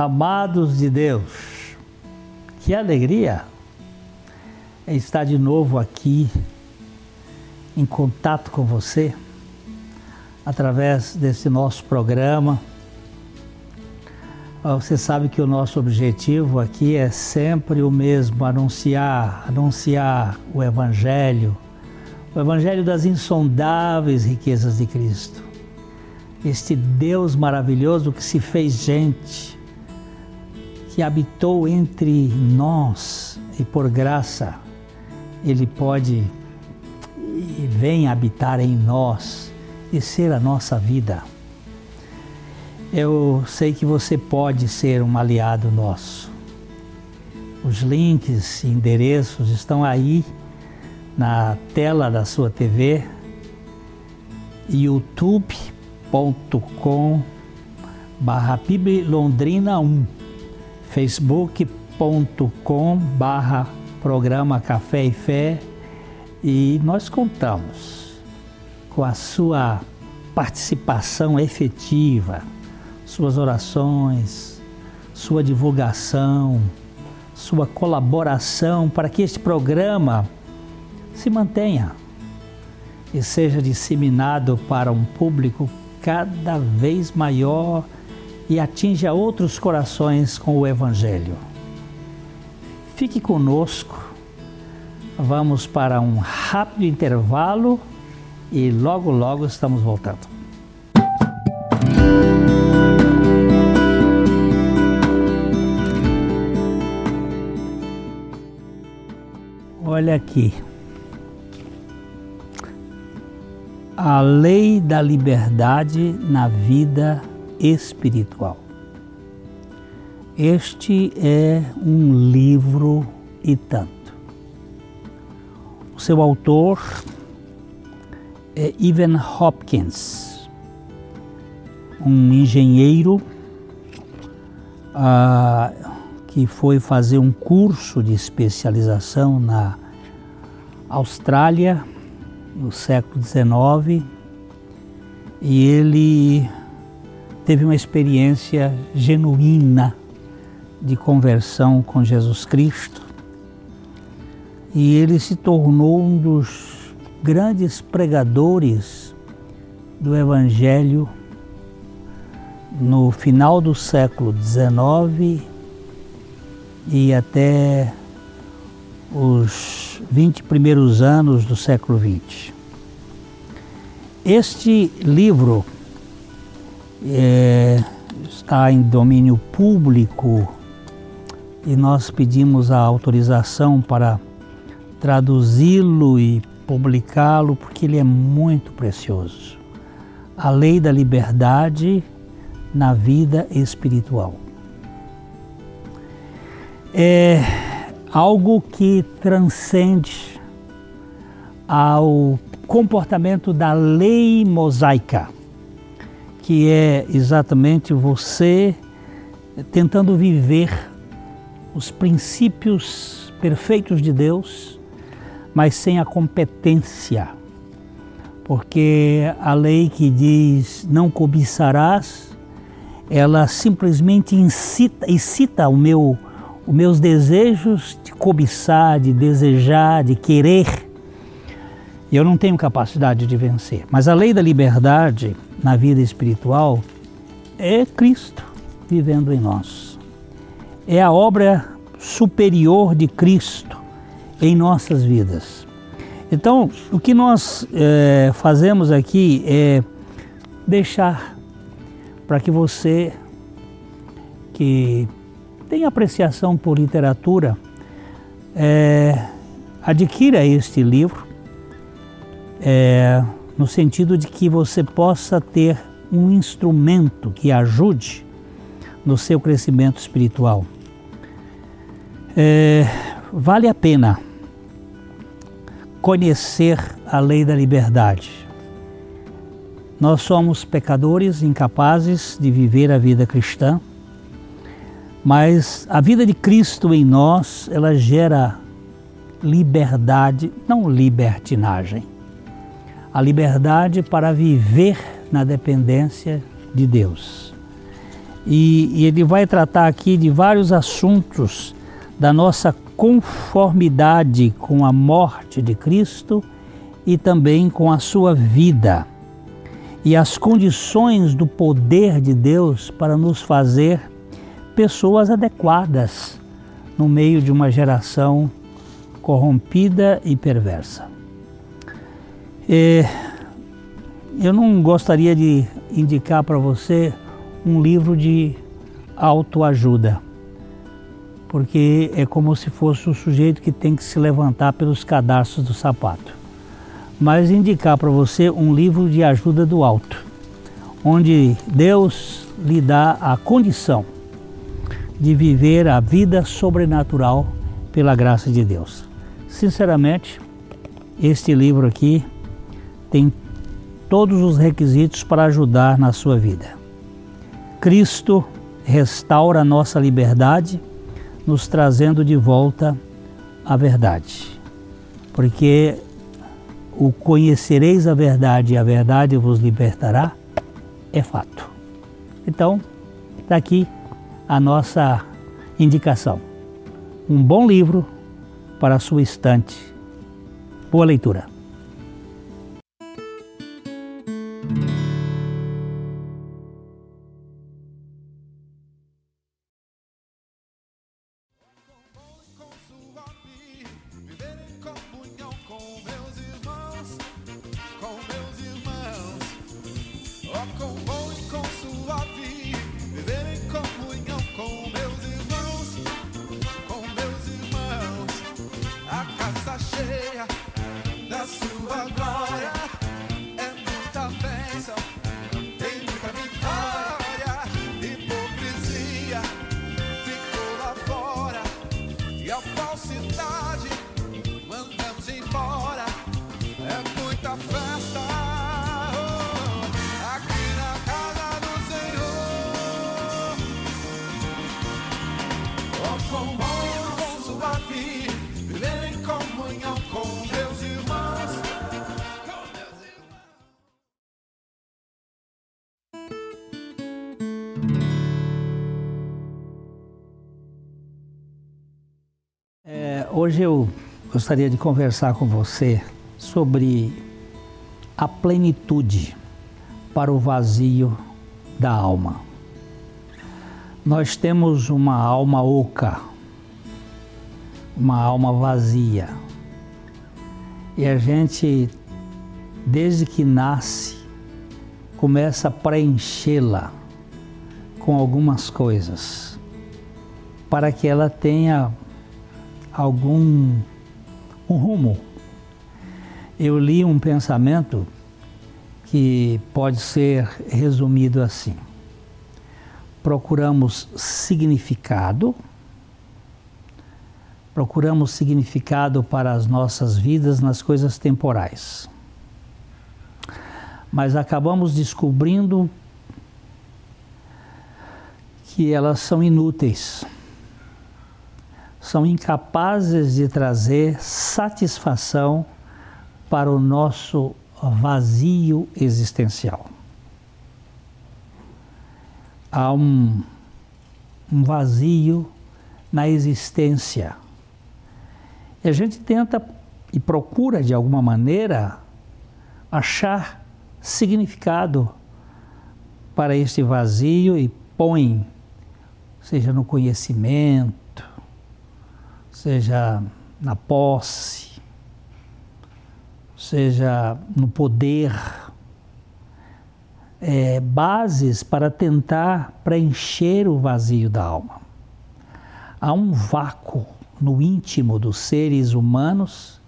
Amados de Deus. Que alegria estar de novo aqui em contato com você através desse nosso programa. Ah, você sabe que o nosso objetivo aqui é sempre o mesmo, anunciar, anunciar o evangelho, o evangelho das insondáveis riquezas de Cristo este Deus maravilhoso que se fez gente, habitou entre nós e por graça ele pode e vem habitar em nós e ser a nossa vida. Eu sei que você pode ser um aliado nosso. Os links e endereços estão aí na tela da sua TV, YouTube facebook.com barra Londrina 1 facebook.com barra programa Café e Fé e nós contamos com a sua participação efetiva, suas orações, sua divulgação, sua colaboração para que este programa se mantenha e seja disseminado para um público cada vez maior e atinja outros corações com o Evangelho. Fique conosco, vamos para um rápido intervalo e logo, logo estamos voltando. Olha aqui. a lei da liberdade na vida espiritual. Este é um livro e tanto. O seu autor é Evan Hopkins, um engenheiro ah, que foi fazer um curso de especialização na Austrália no século XIX e ele teve uma experiência genuína de conversão com Jesus Cristo e ele se tornou um dos grandes pregadores do Evangelho no final do século XIX e até os 20 primeiros anos do século XX. Este livro é, está em domínio público e nós pedimos a autorização para traduzi-lo e publicá-lo porque ele é muito precioso. A lei da liberdade na vida espiritual. É, algo que transcende ao comportamento da lei mosaica, que é exatamente você tentando viver os princípios perfeitos de Deus, mas sem a competência. Porque a lei que diz não cobiçarás, ela simplesmente incita, incita o meu os meus desejos de cobiçar, de desejar, de querer, e eu não tenho capacidade de vencer. Mas a lei da liberdade na vida espiritual é Cristo vivendo em nós. É a obra superior de Cristo em nossas vidas. Então, o que nós é, fazemos aqui é deixar para que você que tem apreciação por literatura, é, adquira este livro, é, no sentido de que você possa ter um instrumento que ajude no seu crescimento espiritual. É, vale a pena conhecer a lei da liberdade. Nós somos pecadores incapazes de viver a vida cristã mas a vida de Cristo em nós, ela gera liberdade, não libertinagem. A liberdade para viver na dependência de Deus. E, e ele vai tratar aqui de vários assuntos da nossa conformidade com a morte de Cristo e também com a sua vida e as condições do poder de Deus para nos fazer pessoas adequadas no meio de uma geração corrompida e perversa. É, eu não gostaria de indicar para você um livro de autoajuda, porque é como se fosse o sujeito que tem que se levantar pelos cadastros do sapato. Mas indicar para você um livro de ajuda do alto, onde Deus lhe dá a condição de viver a vida sobrenatural pela graça de Deus. Sinceramente, este livro aqui tem todos os requisitos para ajudar na sua vida. Cristo restaura a nossa liberdade, nos trazendo de volta a verdade. Porque o conhecereis a verdade e a verdade vos libertará é fato. Então, está aqui a nossa indicação. Um bom livro para a sua estante. Boa leitura. Com bons e com sua vida. Hoje eu gostaria de conversar com você sobre a plenitude para o vazio da alma. Nós temos uma alma oca, uma alma vazia. E a gente, desde que nasce, começa a preenchê-la com algumas coisas, para que ela tenha algum um rumo. Eu li um pensamento que pode ser resumido assim: procuramos significado, procuramos significado para as nossas vidas nas coisas temporais, mas acabamos descobrindo que elas são inúteis são incapazes de trazer satisfação para o nosso vazio existencial. Há um, um vazio na existência. E a gente tenta e procura, de alguma maneira, achar significado para este vazio e põe, seja no conhecimento, seja na posse, seja no poder, é, bases para tentar preencher o vazio da alma. Há um vácuo no íntimo dos seres humanos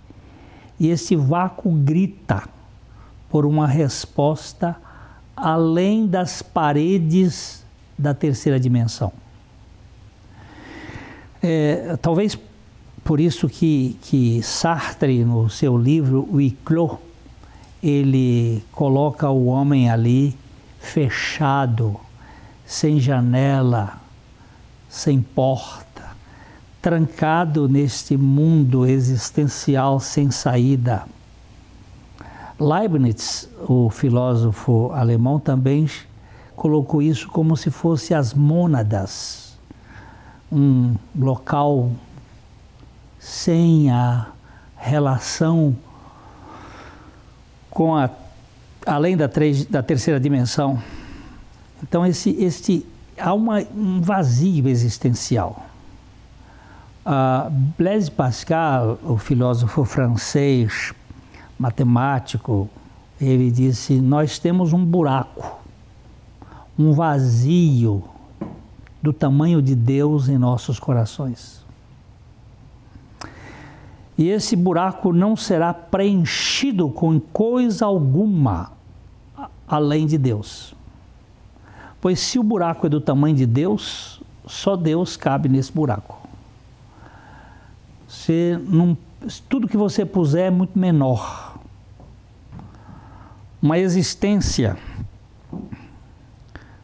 e esse vácuo grita por uma resposta além das paredes da terceira dimensão. É, talvez por isso que, que Sartre, no seu livro O Iclô, ele coloca o homem ali fechado, sem janela, sem porta, trancado neste mundo existencial sem saída. Leibniz, o filósofo alemão, também colocou isso como se fosse as mônadas, um local sem a relação com a além da, três, da terceira dimensão. Então esse, este há uma, um vazio existencial. Uh, Blaise Pascal, o filósofo francês, matemático, ele disse: Nós temos um buraco, um vazio do tamanho de Deus em nossos corações. E esse buraco não será preenchido com coisa alguma além de Deus. Pois se o buraco é do tamanho de Deus, só Deus cabe nesse buraco. Não, tudo que você puser é muito menor. Uma existência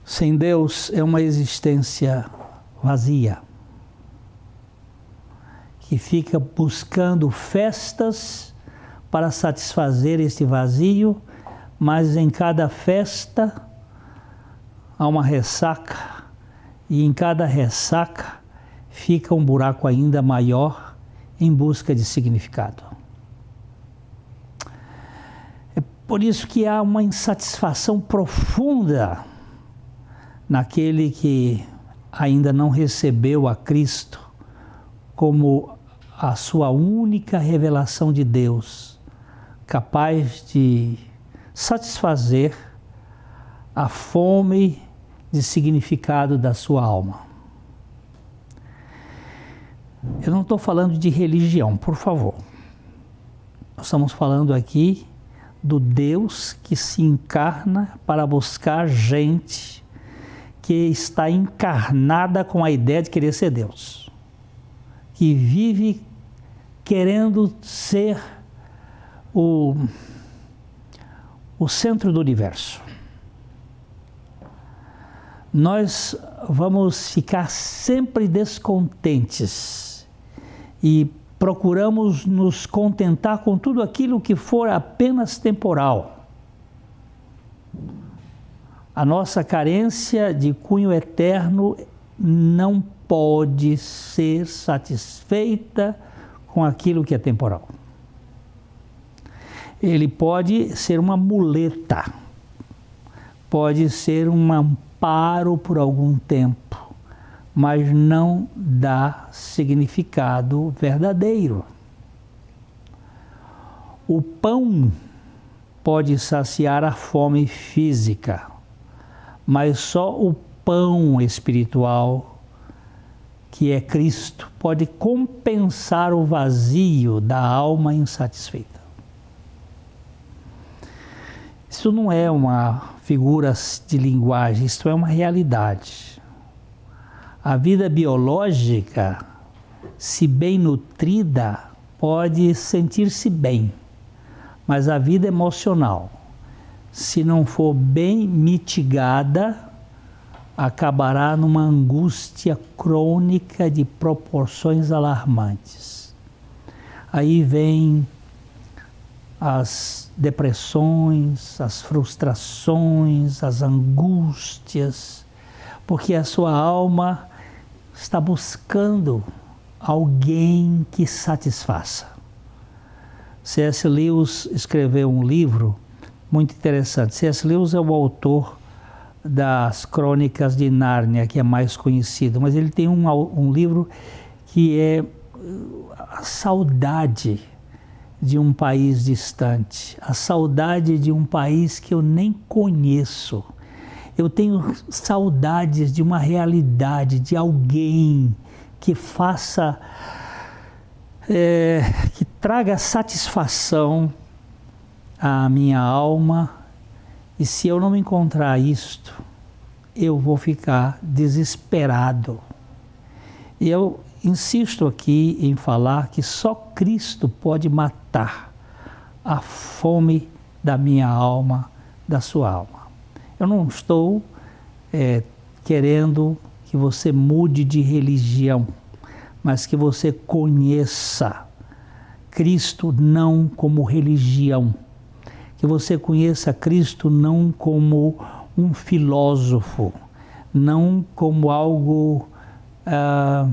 sem Deus é uma existência vazia, que fica buscando festas para satisfazer este vazio, mas em cada festa há uma ressaca, e em cada ressaca fica um buraco ainda maior em busca de significado. É por isso que há uma insatisfação profunda naquele que ainda não recebeu a Cristo como a sua única revelação de Deus, capaz de satisfazer a fome de significado da sua alma. Eu não estou falando de religião, por favor. Nós estamos falando aqui do Deus que se encarna para buscar gente que está encarnada com a ideia de querer ser Deus, que vive querendo ser o, o centro do universo nós vamos ficar sempre descontentes e procuramos nos contentar com tudo aquilo que for apenas temporal. A nossa carência de cunho eterno não pode ser satisfeita com aquilo que é temporal. Ele pode ser uma muleta, pode ser uma paro por algum tempo, mas não dá significado verdadeiro. O pão pode saciar a fome física, mas só o pão espiritual, que é Cristo, pode compensar o vazio da alma insatisfeita. Isso não é uma figura de linguagem, isso é uma realidade. A vida biológica, se bem nutrida, pode sentir-se bem, mas a vida emocional, se não for bem mitigada, acabará numa angústia crônica de proporções alarmantes. Aí vem as depressões, as frustrações, as angústias, porque a sua alma está buscando alguém que satisfaça. C.S. Lewis escreveu um livro muito interessante. C.S. Lewis é o autor das Crônicas de Nárnia, que é mais conhecido, mas ele tem um, um livro que é a saudade de um país distante, a saudade de um país que eu nem conheço. Eu tenho saudades de uma realidade, de alguém que faça, é, que traga satisfação à minha alma. E se eu não encontrar isto, eu vou ficar desesperado. E eu insisto aqui em falar que só Cristo pode matar a fome da minha alma, da sua alma. Eu não estou é, querendo que você mude de religião, mas que você conheça Cristo não como religião, que você conheça Cristo não como um filósofo, não como algo uh,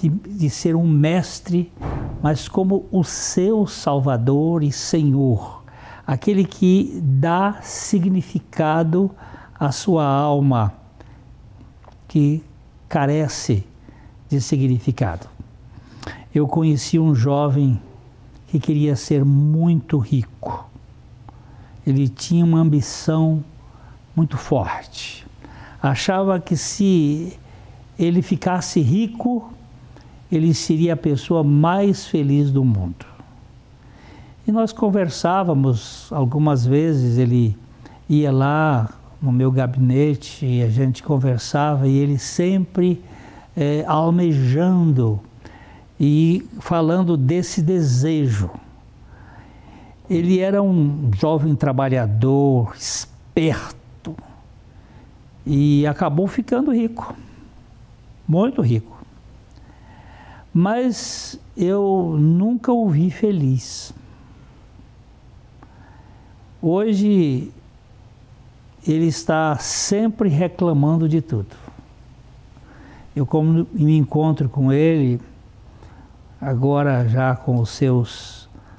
de, de ser um mestre, mas como o seu Salvador e Senhor, aquele que dá significado à sua alma, que carece de significado. Eu conheci um jovem que queria ser muito rico. Ele tinha uma ambição muito forte. Achava que se ele ficasse rico, ele seria a pessoa mais feliz do mundo. E nós conversávamos algumas vezes, ele ia lá no meu gabinete e a gente conversava e ele sempre é, almejando e falando desse desejo. Ele era um jovem trabalhador, esperto e acabou ficando rico, muito rico. Mas eu nunca o vi feliz. Hoje ele está sempre reclamando de tudo. Eu, como me encontro com ele, agora já com os seus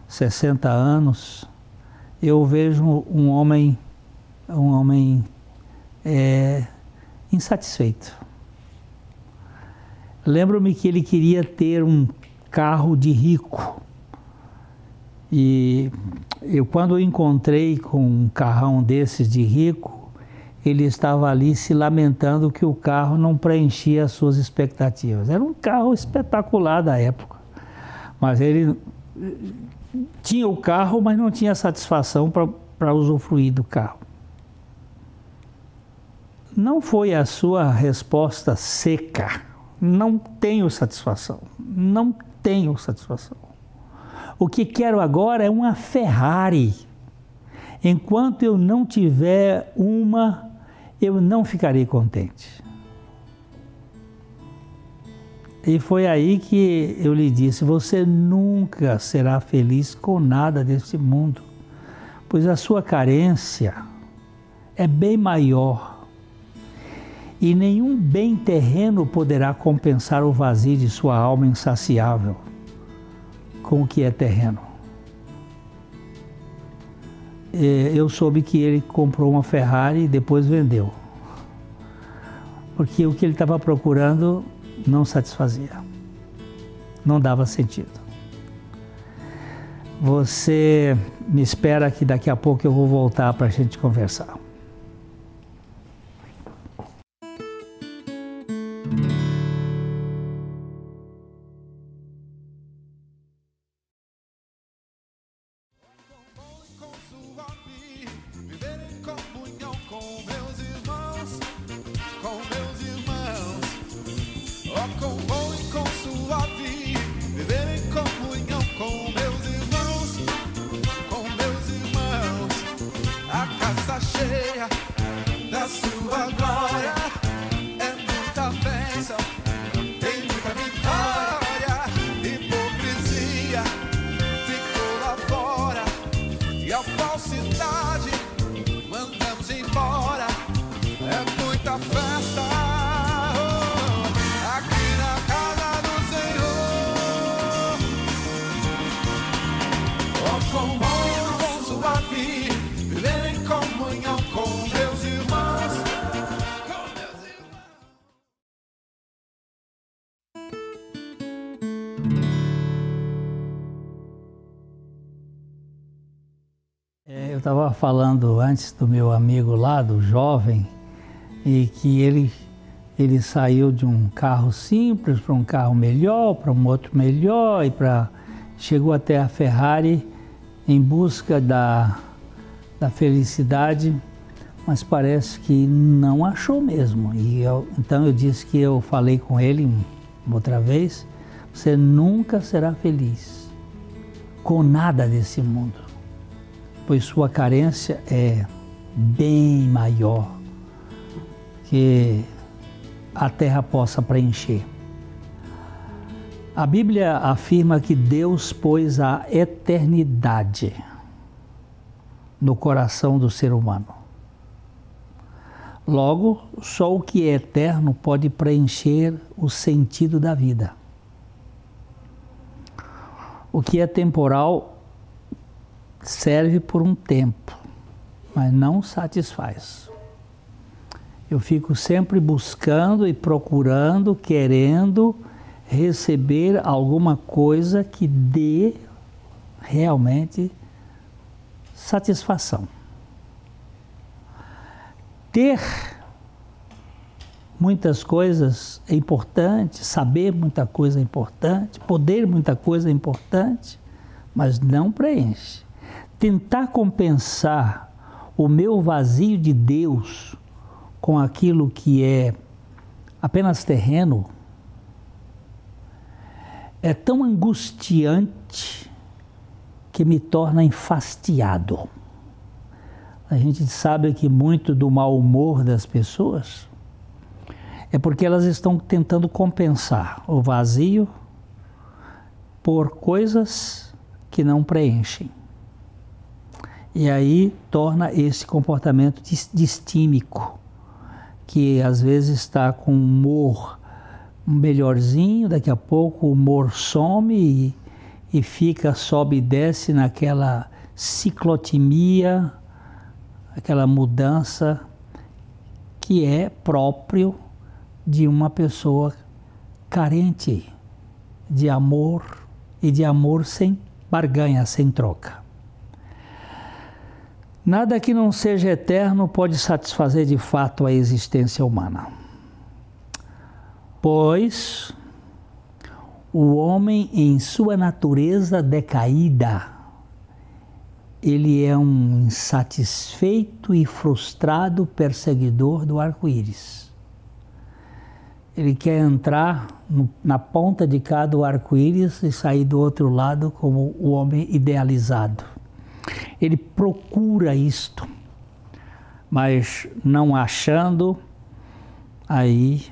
60 anos, eu vejo um homem, um homem é, insatisfeito. Lembro-me que ele queria ter um carro de rico. E eu, quando eu encontrei com um carrão desses de rico, ele estava ali se lamentando que o carro não preenchia as suas expectativas. Era um carro espetacular da época, mas ele tinha o carro, mas não tinha satisfação para usufruir do carro. Não foi a sua resposta seca. Não tenho satisfação. Não tenho satisfação. O que quero agora é uma Ferrari. Enquanto eu não tiver uma, eu não ficarei contente. E foi aí que eu lhe disse: você nunca será feliz com nada deste mundo, pois a sua carência é bem maior. E nenhum bem terreno poderá compensar o vazio de sua alma insaciável com o que é terreno. Eu soube que ele comprou uma Ferrari e depois vendeu. Porque o que ele estava procurando não satisfazia. Não dava sentido. Você me espera que daqui a pouco eu vou voltar para a gente conversar. Eu estava falando antes do meu amigo lá, do jovem, e que ele, ele saiu de um carro simples para um carro melhor, para um outro melhor, e para chegou até a Ferrari em busca da, da felicidade, mas parece que não achou mesmo. E eu, então eu disse que eu falei com ele outra vez: você nunca será feliz com nada desse mundo pois sua carência é bem maior que a terra possa preencher. A Bíblia afirma que Deus pôs a eternidade no coração do ser humano. Logo, só o que é eterno pode preencher o sentido da vida. O que é temporal serve por um tempo, mas não satisfaz. Eu fico sempre buscando e procurando, querendo receber alguma coisa que dê realmente satisfação. Ter muitas coisas é importante, saber muita coisa é importante, poder muita coisa é importante, mas não preenche. Tentar compensar o meu vazio de Deus com aquilo que é apenas terreno é tão angustiante que me torna enfastiado. A gente sabe que muito do mau humor das pessoas é porque elas estão tentando compensar o vazio por coisas que não preenchem. E aí torna esse comportamento distímico, que às vezes está com humor melhorzinho, daqui a pouco o humor some e, e fica, sobe e desce naquela ciclotimia, aquela mudança que é próprio de uma pessoa carente de amor e de amor sem barganha, sem troca. Nada que não seja eterno pode satisfazer de fato a existência humana. Pois o homem, em sua natureza decaída, ele é um insatisfeito e frustrado perseguidor do arco-íris. Ele quer entrar no, na ponta de cada arco-íris e sair do outro lado como o homem idealizado. Ele procura isto, mas não achando, aí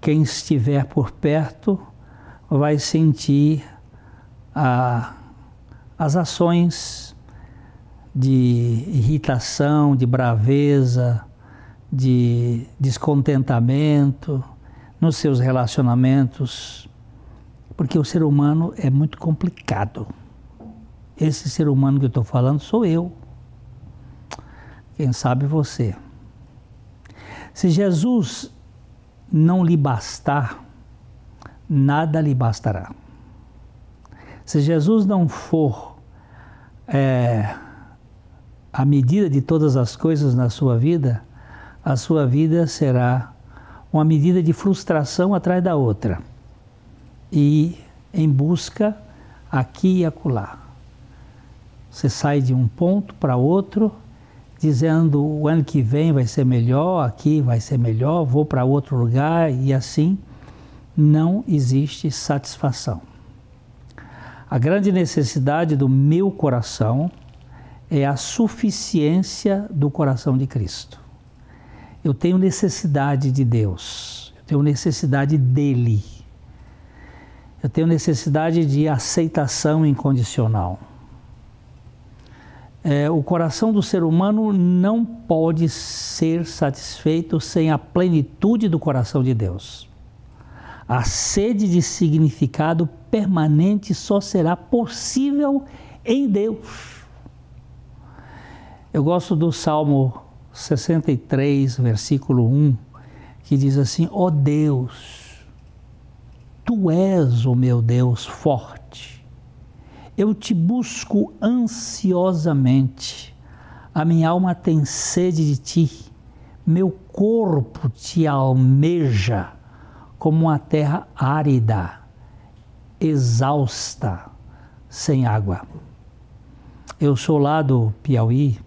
quem estiver por perto vai sentir a as ações de irritação, de braveza, de descontentamento nos seus relacionamentos, porque o ser humano é muito complicado. Esse ser humano que eu estou falando sou eu. Quem sabe você. Se Jesus não lhe bastar, nada lhe bastará. Se Jesus não for é, a medida de todas as coisas na sua vida, a sua vida será uma medida de frustração atrás da outra e em busca aqui e acolá. Você sai de um ponto para outro, dizendo o ano que vem vai ser melhor, aqui vai ser melhor, vou para outro lugar e assim não existe satisfação. A grande necessidade do meu coração é a suficiência do coração de Cristo. Eu tenho necessidade de Deus, eu tenho necessidade dele, eu tenho necessidade de aceitação incondicional. É, o coração do ser humano não pode ser satisfeito sem a plenitude do coração de Deus. A sede de significado permanente só será possível em Deus. Eu gosto do Salmo 63, versículo 1, que diz assim: Ó oh Deus, tu és o meu Deus forte. Eu te busco ansiosamente. A minha alma tem sede de ti. Meu corpo te almeja como uma terra árida, exausta, sem água. Eu sou lá do Piauí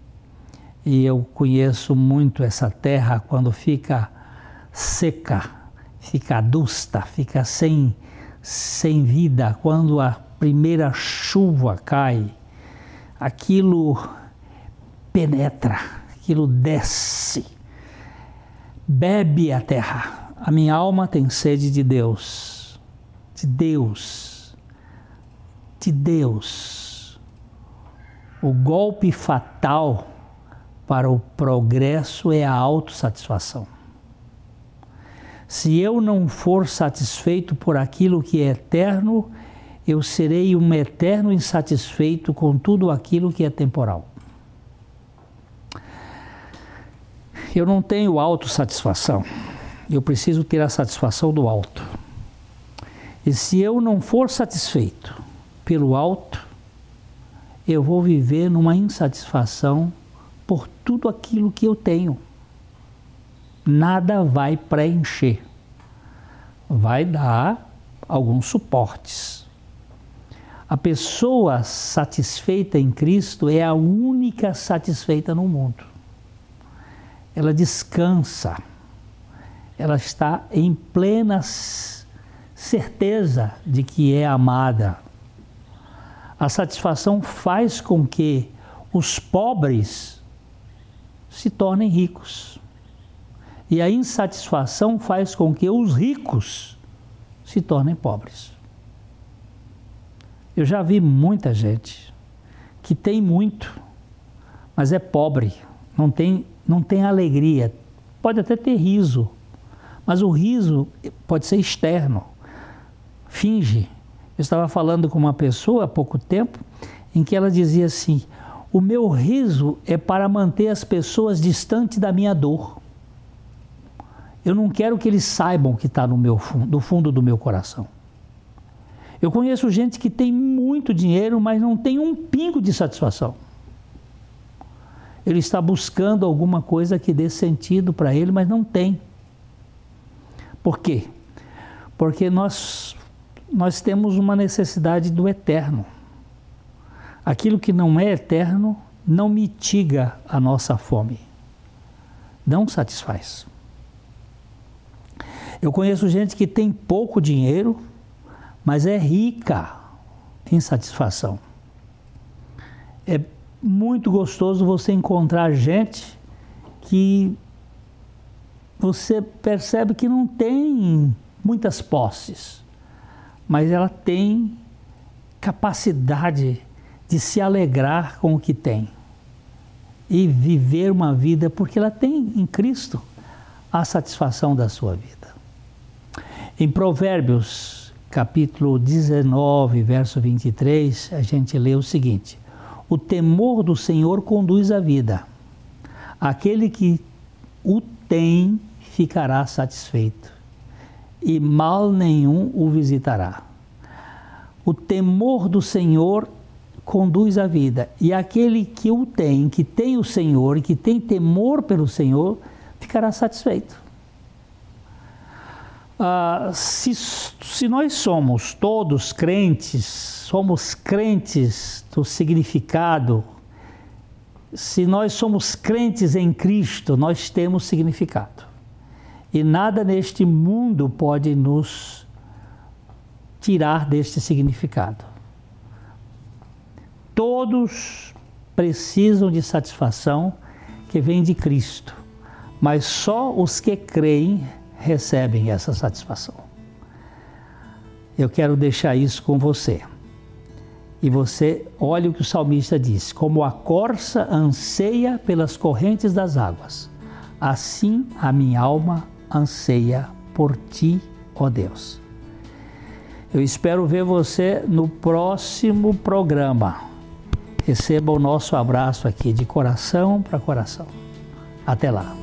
e eu conheço muito essa terra quando fica seca, fica adusta, fica sem, sem vida. Quando a primeira chuva cai, aquilo penetra, aquilo desce, bebe a terra a minha alma tem sede de Deus, de Deus, de Deus. O golpe fatal para o progresso é a autossatisfação. Se eu não for satisfeito por aquilo que é eterno, eu serei um eterno insatisfeito com tudo aquilo que é temporal. Eu não tenho autossatisfação. Eu preciso ter a satisfação do alto. E se eu não for satisfeito pelo alto, eu vou viver numa insatisfação por tudo aquilo que eu tenho. Nada vai preencher. Vai dar alguns suportes. A pessoa satisfeita em Cristo é a única satisfeita no mundo. Ela descansa, ela está em plena certeza de que é amada. A satisfação faz com que os pobres se tornem ricos. E a insatisfação faz com que os ricos se tornem pobres. Eu já vi muita gente que tem muito, mas é pobre, não tem, não tem alegria. Pode até ter riso, mas o riso pode ser externo finge. Eu estava falando com uma pessoa há pouco tempo em que ela dizia assim: o meu riso é para manter as pessoas distantes da minha dor. Eu não quero que eles saibam que está no meu fundo, no fundo do meu coração. Eu conheço gente que tem muito dinheiro, mas não tem um pingo de satisfação. Ele está buscando alguma coisa que dê sentido para ele, mas não tem. Por quê? Porque nós nós temos uma necessidade do eterno. Aquilo que não é eterno não mitiga a nossa fome, não satisfaz. Eu conheço gente que tem pouco dinheiro, mas é rica em satisfação. É muito gostoso você encontrar gente que você percebe que não tem muitas posses, mas ela tem capacidade de se alegrar com o que tem e viver uma vida porque ela tem em Cristo a satisfação da sua vida. Em Provérbios, capítulo 19, verso 23, a gente lê o seguinte: O temor do Senhor conduz a vida. Aquele que o tem ficará satisfeito e mal nenhum o visitará. O temor do Senhor conduz a vida, e aquele que o tem, que tem o Senhor que tem temor pelo Senhor, ficará satisfeito. Ah, se, se nós somos todos crentes, somos crentes do significado, se nós somos crentes em Cristo, nós temos significado. E nada neste mundo pode nos tirar deste significado. Todos precisam de satisfação que vem de Cristo, mas só os que creem recebem essa satisfação. Eu quero deixar isso com você. E você, olha o que o salmista diz: como a corça anseia pelas correntes das águas, assim a minha alma anseia por ti, ó Deus. Eu espero ver você no próximo programa. Receba o nosso abraço aqui de coração para coração. Até lá.